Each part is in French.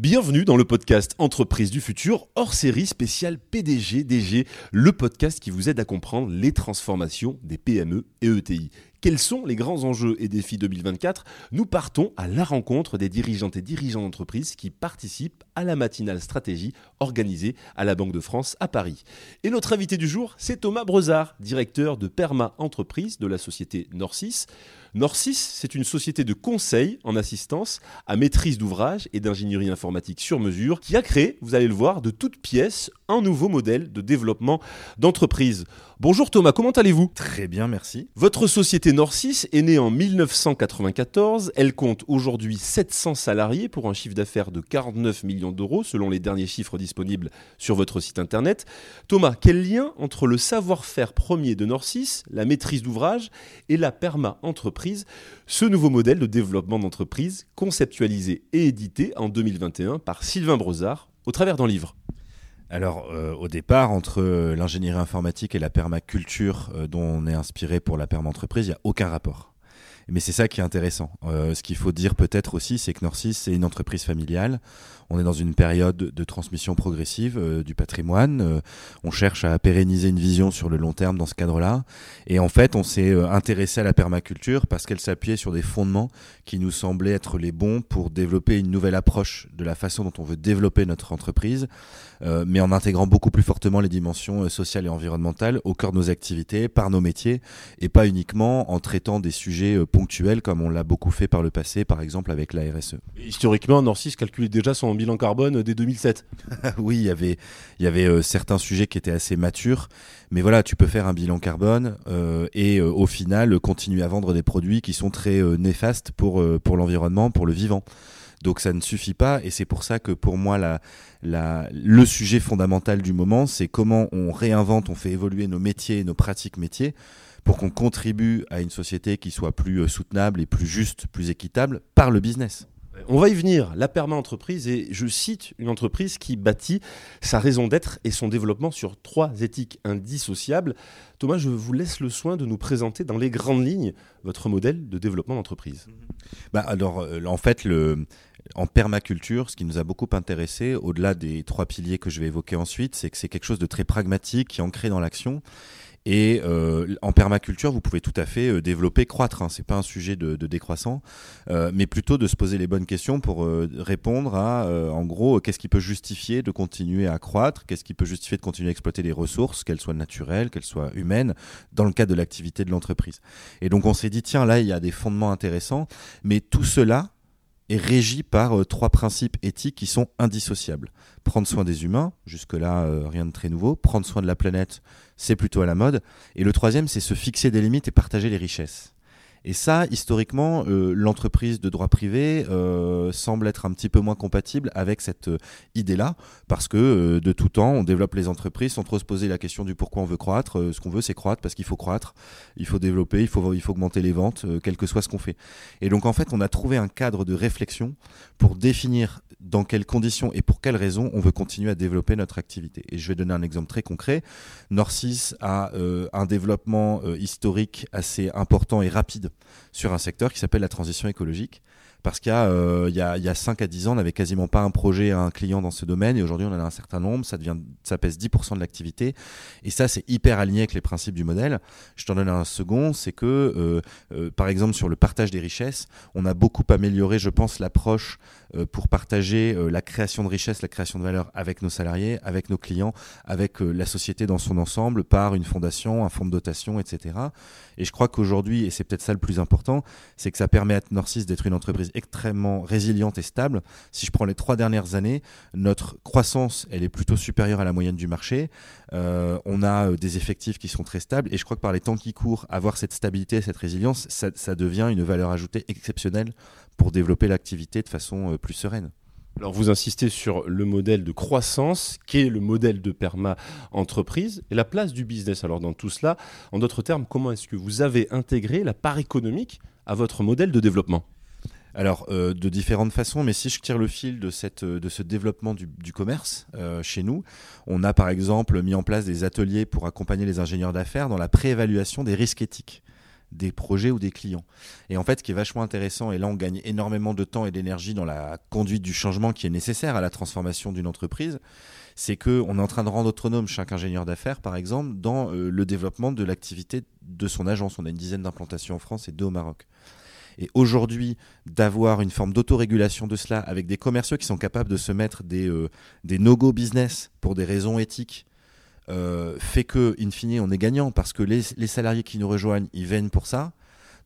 Bienvenue dans le podcast Entreprise du futur, hors série spéciale PDG DG, le podcast qui vous aide à comprendre les transformations des PME et ETI. Quels sont les grands enjeux et défis 2024 Nous partons à la rencontre des dirigeantes et dirigeants d'entreprise qui participent à la matinale stratégie organisée à la Banque de France à Paris. Et notre invité du jour, c'est Thomas Brezard, directeur de Perma Entreprise de la société Norcis. Norcis, c'est une société de conseil en assistance à maîtrise d'ouvrage et d'ingénierie informatique sur mesure qui a créé, vous allez le voir, de toutes pièces, un nouveau modèle de développement d'entreprise. Bonjour Thomas, comment allez-vous? Très bien, merci. Votre société Norcis est née en 1994. Elle compte aujourd'hui 700 salariés pour un chiffre d'affaires de 49 millions d'euros selon les derniers chiffres disponibles sur votre site internet. Thomas, quel lien entre le savoir-faire premier de Norcis, la maîtrise d'ouvrage et la perma ce nouveau modèle de développement d'entreprise conceptualisé et édité en 2021 par Sylvain Brozard au travers d'un livre alors, euh, au départ, entre euh, l'ingénierie informatique et la permaculture euh, dont on est inspiré pour la perma-entreprise, il n'y a aucun rapport. Mais c'est ça qui est intéressant. ce qu'il faut dire peut-être aussi, c'est que Norcis, c'est une entreprise familiale. On est dans une période de transmission progressive du patrimoine. on cherche à pérenniser une vision sur le long terme dans ce cadre-là. Et en fait, on s'est intéressé à la permaculture parce qu'elle s'appuyait sur des fondements qui nous semblaient être les bons pour développer une nouvelle approche de la façon dont on veut développer notre entreprise euh, mais en intégrant beaucoup plus fortement les dimensions euh, sociales et environnementales au cœur de nos activités, par nos métiers, et pas uniquement en traitant des sujets euh, ponctuels comme on l'a beaucoup fait par le passé, par exemple avec la RSE. Historiquement, Norcis calculait déjà son bilan carbone dès 2007. oui, il y avait, il y avait certains sujets qui étaient assez matures, mais voilà, tu peux faire un bilan carbone et au final continuer à vendre des produits qui sont très néfastes pour, pour l'environnement, pour le vivant. Donc ça ne suffit pas et c'est pour ça que pour moi la, la, le sujet fondamental du moment, c'est comment on réinvente, on fait évoluer nos métiers et nos pratiques métiers pour qu'on contribue à une société qui soit plus euh, soutenable et plus juste, plus équitable par le business. On va y venir, la perma entreprise, et je cite une entreprise qui bâtit sa raison d'être et son développement sur trois éthiques indissociables. Thomas, je vous laisse le soin de nous présenter dans les grandes lignes votre modèle de développement d'entreprise. Bah alors, euh, en fait, le, en permaculture, ce qui nous a beaucoup intéressé, au-delà des trois piliers que je vais évoquer ensuite, c'est que c'est quelque chose de très pragmatique, qui est ancré dans l'action. Et euh, en permaculture, vous pouvez tout à fait euh, développer, croître. Hein. C'est pas un sujet de, décroissant, euh, mais plutôt de se poser les bonnes questions pour répondre à, en gros, qu'est-ce qui peut justifier de continuer à croître, qu'est-ce qui peut justifier de continuer à exploiter les ressources, qu'elles soient naturelles, qu'elles soient humaines, dans le cadre de l'activité de l'entreprise? Et donc on s'est dit, tiens, là, il y a des fondements intéressants, mais tout cela, est régi par trois principes éthiques qui sont indissociables. Prendre soin des humains, jusque-là rien de très nouveau. Prendre soin de la planète, c'est plutôt à la mode. Et le troisième, c'est se fixer des limites et partager les richesses. Et ça, historiquement, euh, l'entreprise de droit privé euh, semble être un petit peu moins compatible avec cette euh, idée-là, parce que de tout temps, on développe les entreprises sans trop se poser la question du pourquoi on veut croître. ce qu'on veut, c'est croître parce qu'il faut croître, il faut développer, il faut, augmenter les ventes, quel que soit ce qu'on fait. Et donc, en fait, on a trouvé un cadre de réflexion pour définir dans quelles conditions et pour quelles raisons on veut continuer à développer notre activité. Et je vais donner un exemple très concret. Norcis a un développement historique assez important et rapide sur un secteur qui s'appelle la transition écologique. Parce qu'il y, euh, a, y a 5 à 10 ans, on n'avait quasiment pas un projet, un client dans ce domaine, et aujourd'hui on en a un certain nombre, ça, pèse 10% de l'activité, et ça c'est hyper aligné avec les principes du modèle. Je t'en donne un second, c'est que, euh, euh, par exemple, sur le partage des richesses, on a beaucoup amélioré, je pense, l'approche euh, pour partager euh, la création de richesse, la création de valeur avec nos salariés, avec nos clients, avec euh, la société dans son ensemble, par une fondation, un fonds de dotation, etc. Et je crois qu'aujourd'hui, et c'est peut-être ça le plus important, c'est que ça permet à Norcis d'être une entreprise extrêmement résiliente et stable. Si je prends les trois dernières années, notre croissance, elle est plutôt supérieure à la moyenne du marché. on a des effectifs qui sont très stables et je crois que par les temps qui courent, avoir cette stabilité, cette résilience, ça devient une valeur ajoutée exceptionnelle pour développer l'activité de façon euh, plus sereine. Alors vous insistez sur le modèle de croissance, qui est le modèle de perma entreprise, et la place du business. Alors dans tout cela, en d'autres termes, comment est-ce que vous avez intégré la part économique à votre modèle de développement? Alors, euh, de différentes façons, mais si je tire le fil de, cette, de ce développement du, commerce euh, chez nous, on a par exemple mis en place des ateliers pour accompagner les ingénieurs d'affaires dans la préévaluation des risques éthiques. Des projets ou des clients. Et en fait, ce qui est vachement intéressant, et là on gagne énormément de temps et d'énergie dans la conduite du changement qui est nécessaire à la transformation d'une entreprise, c'est qu'on est en train de rendre autonome chaque ingénieur d'affaires, par exemple, dans euh, le développement de l'activité de son agence. On a une dizaine d'implantations en France et deux au Maroc. Et aujourd'hui, d'avoir une forme d'autorégulation de cela avec des commerciaux qui sont capables de se mettre des, euh, des no-go business pour des raisons éthiques, fait que, in fine, on est gagnant parce que les, les salariés qui nous rejoignent, ils viennent pour ça.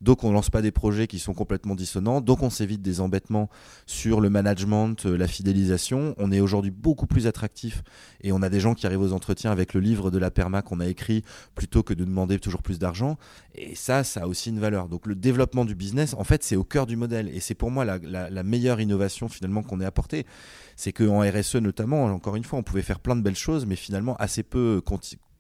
Donc on lance pas des projets qui sont complètement dissonants. Donc on s'évite des embêtements sur le management, euh, la fidélisation. On est aujourd'hui beaucoup plus attractif et on a des gens qui arrivent aux entretiens avec le livre de la perma qu'on a écrit plutôt que de demander toujours plus d'argent. Et ça, ça a aussi une valeur. Donc le développement du business, en fait, c'est au cœur du modèle et c'est pour moi la, la, meilleure innovation finalement qu'on ait apportée. C'est qu'en RSE notamment, encore une fois, on pouvait faire plein de belles choses, mais finalement assez peu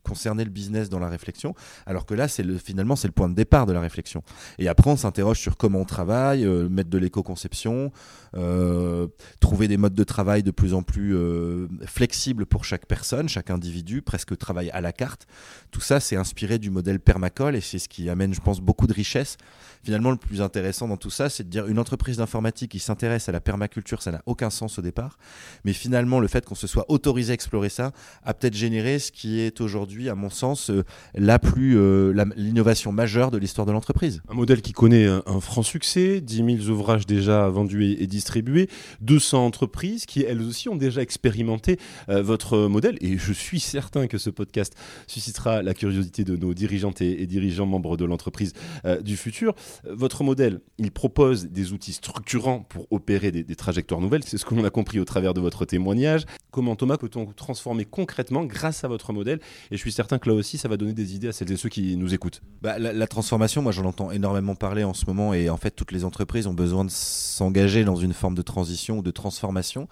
concerner le business dans la réflexion, alors que là, c'est le, finalement, c'est le point de départ de la réflexion. Et après, on s'interroge sur comment on travaille, euh, mettre de l'éco-conception, euh, trouver des modes de travail de plus en plus euh, flexibles pour chaque personne, chaque individu, presque travail à la carte. Tout ça, c'est inspiré du modèle permacole et c'est ce qui amène, je pense, beaucoup de richesse. Finalement, le plus intéressant dans tout ça, c'est de dire une entreprise d'informatique qui s'intéresse à la permaculture, ça n'a aucun sens au départ. Mais finalement, le fait qu'on se soit autorisé à explorer ça a peut-être généré ce qui est aujourd'hui à mon sens, euh, la plus euh, l'innovation majeure de l'histoire de l'entreprise. Un modèle qui connaît un, franc succès, 10 000 ouvrages déjà vendus et, distribués, 200 entreprises qui elles aussi ont déjà expérimenté euh, votre modèle. Et je suis certain que ce podcast suscitera la curiosité de nos dirigeantes et, dirigeants membres de l'entreprise du futur. Votre modèle, il propose des outils structurants pour opérer des, des trajectoires nouvelles. C'est ce que l'on a compris au travers de votre témoignage. Comment Thomas peut-on transformer concrètement grâce à votre modèle? Et je suis certain que là aussi, ça va donner des idées à celles et ceux qui nous écoutent. Bah, la, transformation, moi j'en entends énormément parler en ce moment et en fait toutes les entreprises ont besoin de s'engager dans une forme de transition ou de transformation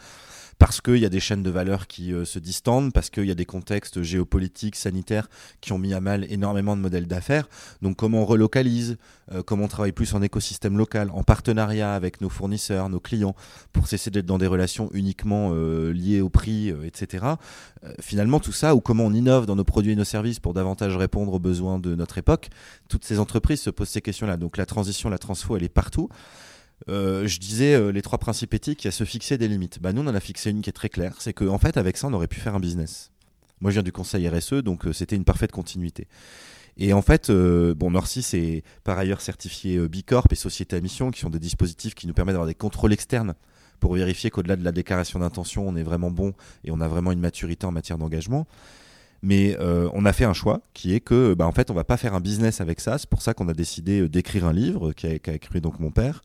parce qu'il y a des chaînes de valeur qui euh, se distendent, parce qu'il y a des contextes géopolitiques, sanitaires qui ont mis à mal énormément de modèles d'affaires. Donc comment on relocalise, euh, comment on travaille plus en écosystème local, en partenariat avec nos fournisseurs, nos clients, pour cesser d'être dans des relations uniquement euh, liées au prix, etc. finalement tout ça, ou comment on innove dans nos produits et nos services pour davantage répondre aux besoins de notre époque, toutes ces entreprises se posent ces questions-là. Donc la transition, la transfo, elle est partout. Euh, je disais euh, les trois principes éthiques, il y a se fixer des limites. Bah, nous, on en a fixé une qui est très claire, c'est qu'en en fait, avec ça, on aurait pu faire un business. Moi, je viens du conseil RSE, donc euh, c'était une parfaite continuité. Et en fait, bon, Norcis est par ailleurs certifié Bicorp et Société à mission, qui sont des dispositifs qui nous permettent d'avoir des contrôles externes pour vérifier qu'au-delà de la déclaration d'intention, on est vraiment bon et on a vraiment une maturité en matière d'engagement. Mais on a fait un choix qui est que, bah, en fait, on va pas faire un business avec ça. C'est pour ça qu'on a décidé d'écrire un livre qu'a écrit donc mon père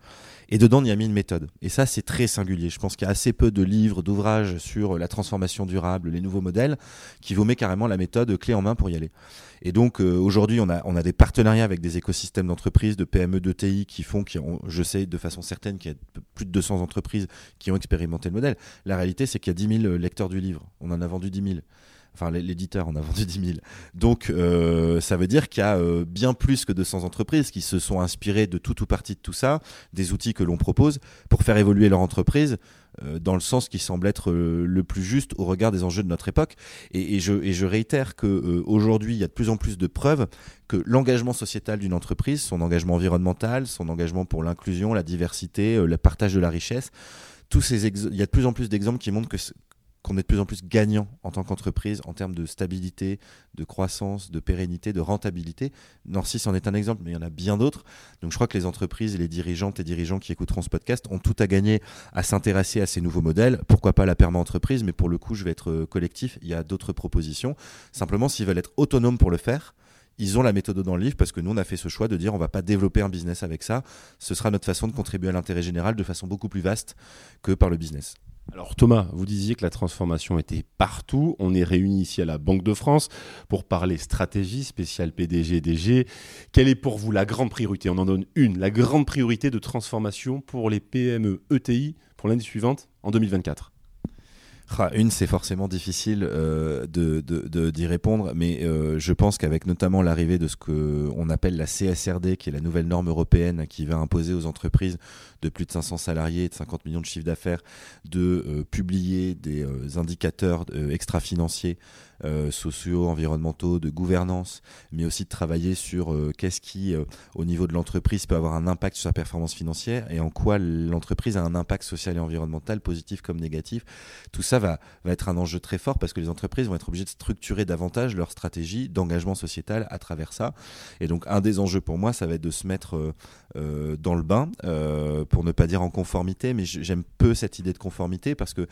et dedans, il y a mis une méthode. Et ça, c'est très singulier. Je pense qu'il y a assez peu de livres, d'ouvrages sur la transformation durable, les nouveaux modèles, qui vous met carrément la méthode clé en main pour y aller. Et donc, euh, aujourd'hui, on a, on a des partenariats avec des écosystèmes d'entreprises, de PME, de TI, qui font, qui ont, je sais de façon certaine qu'il y a plus de 200 entreprises qui ont expérimenté le modèle. La réalité, c'est qu'il y a 10 000 lecteurs du livre. On en a vendu 10 000 enfin l'éditeur en a vendu 10 000. Donc euh, ça veut dire qu'il y a euh, bien plus que 200 entreprises qui se sont inspirées de tout ou partie de tout ça, des outils que l'on propose pour faire évoluer leur entreprise euh, dans le sens qui semble être le plus juste au regard des enjeux de notre époque. Et, je, et je, réitère qu'aujourd'hui, il y a de plus en plus de preuves que l'engagement sociétal d'une entreprise, son engagement environnemental, son engagement pour l'inclusion, la diversité, le partage de la richesse, tous ces il y a de plus en plus d'exemples qui montrent que qu'on est de plus en plus gagnant en tant qu'entreprise en termes de stabilité, de croissance, de pérennité, de rentabilité. Norcis en est un exemple, mais il y en a bien d'autres. Donc je crois que les entreprises les dirigeantes et dirigeants qui écouteront ce podcast ont tout à gagner à s'intéresser à ces nouveaux modèles. Pourquoi pas la perma-entreprise, mais pour le coup, je vais être euh, collectif. Il y a d'autres propositions. Simplement, s'ils veulent être autonomes pour le faire, ils ont la méthode dans le livre parce que nous, on a fait ce choix de dire on va pas développer un business avec ça. Ce sera notre façon de contribuer à l'intérêt général de façon beaucoup plus vaste que par le business. Alors Thomas, vous disiez que la transformation était partout. On est réunis ici à la Banque de France pour parler stratégie spéciale PDG DG. Quelle est pour vous la grande priorité? On en donne une, la grande priorité de transformation pour les PME ETI pour l'année suivante en 2024. Une, c'est forcément difficile euh, de, d'y répondre, mais euh, je pense qu'avec notamment l'arrivée de ce qu'on appelle la CSRD, qui est la nouvelle norme européenne qui va imposer aux entreprises de plus de 500 salariés et de 50 millions de chiffres d'affaires de euh, publier des indicateurs extra-financiers euh, sociaux, environnementaux, de gouvernance, mais aussi de travailler sur euh, qu'est-ce qui, euh, au niveau de l'entreprise, peut avoir un impact sur sa performance financière et en quoi l'entreprise a un impact social et environnemental, positif comme négatif. Tout ça va, va être un enjeu très fort parce que les entreprises vont être obligées de structurer davantage leur stratégie d'engagement sociétal à travers ça. Et donc, un des enjeux pour moi, ça va être de se mettre dans le bain, pour ne pas dire en conformité, mais j'aime peu cette idée de conformité parce que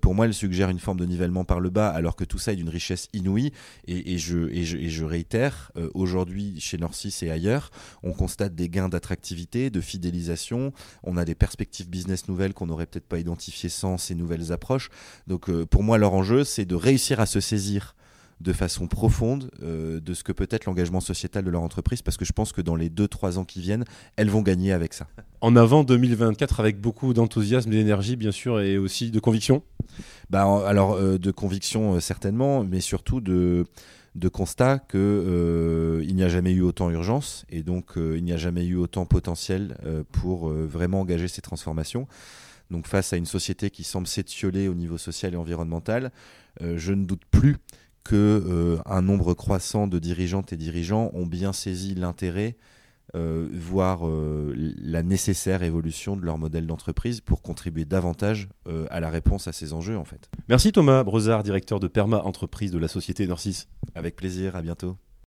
pour moi, elle suggère une forme de nivellement par le bas, alors que tout ça est d'une richesse richesse inouïe. Et, je, réitère, euh, aujourd'hui, chez Norcis et ailleurs, on constate des gains d'attractivité, de fidélisation. On a des perspectives business nouvelles qu'on n'aurait peut-être pas identifiées sans ces nouvelles approches. Donc, euh, pour moi, leur enjeu, c'est de réussir à se saisir de façon profonde euh, de ce que peut être l'engagement sociétal de leur entreprise, parce que je pense que dans les 2-3 ans qui viennent, elles vont gagner avec ça. En avant 2024, avec beaucoup d'enthousiasme, d'énergie, bien sûr, et aussi de conviction? Bah, Alors, euh, de conviction, euh, certainement, mais surtout de de constat qu'il il n'y a jamais eu autant urgence et donc il n'y a jamais eu autant potentiel pour vraiment engager ces transformations. Donc face à une société qui semble s'étioler au niveau social et environnemental, je ne doute plus que euh, un nombre croissant de dirigeantes et dirigeants ont bien saisi l'intérêt euh, voire euh, la nécessaire évolution de leur modèle d'entreprise pour contribuer davantage à la réponse à ces enjeux en fait. Merci Thomas Brezard, directeur de Perma Entreprise de la société Norcis. Avec plaisir, à bientôt.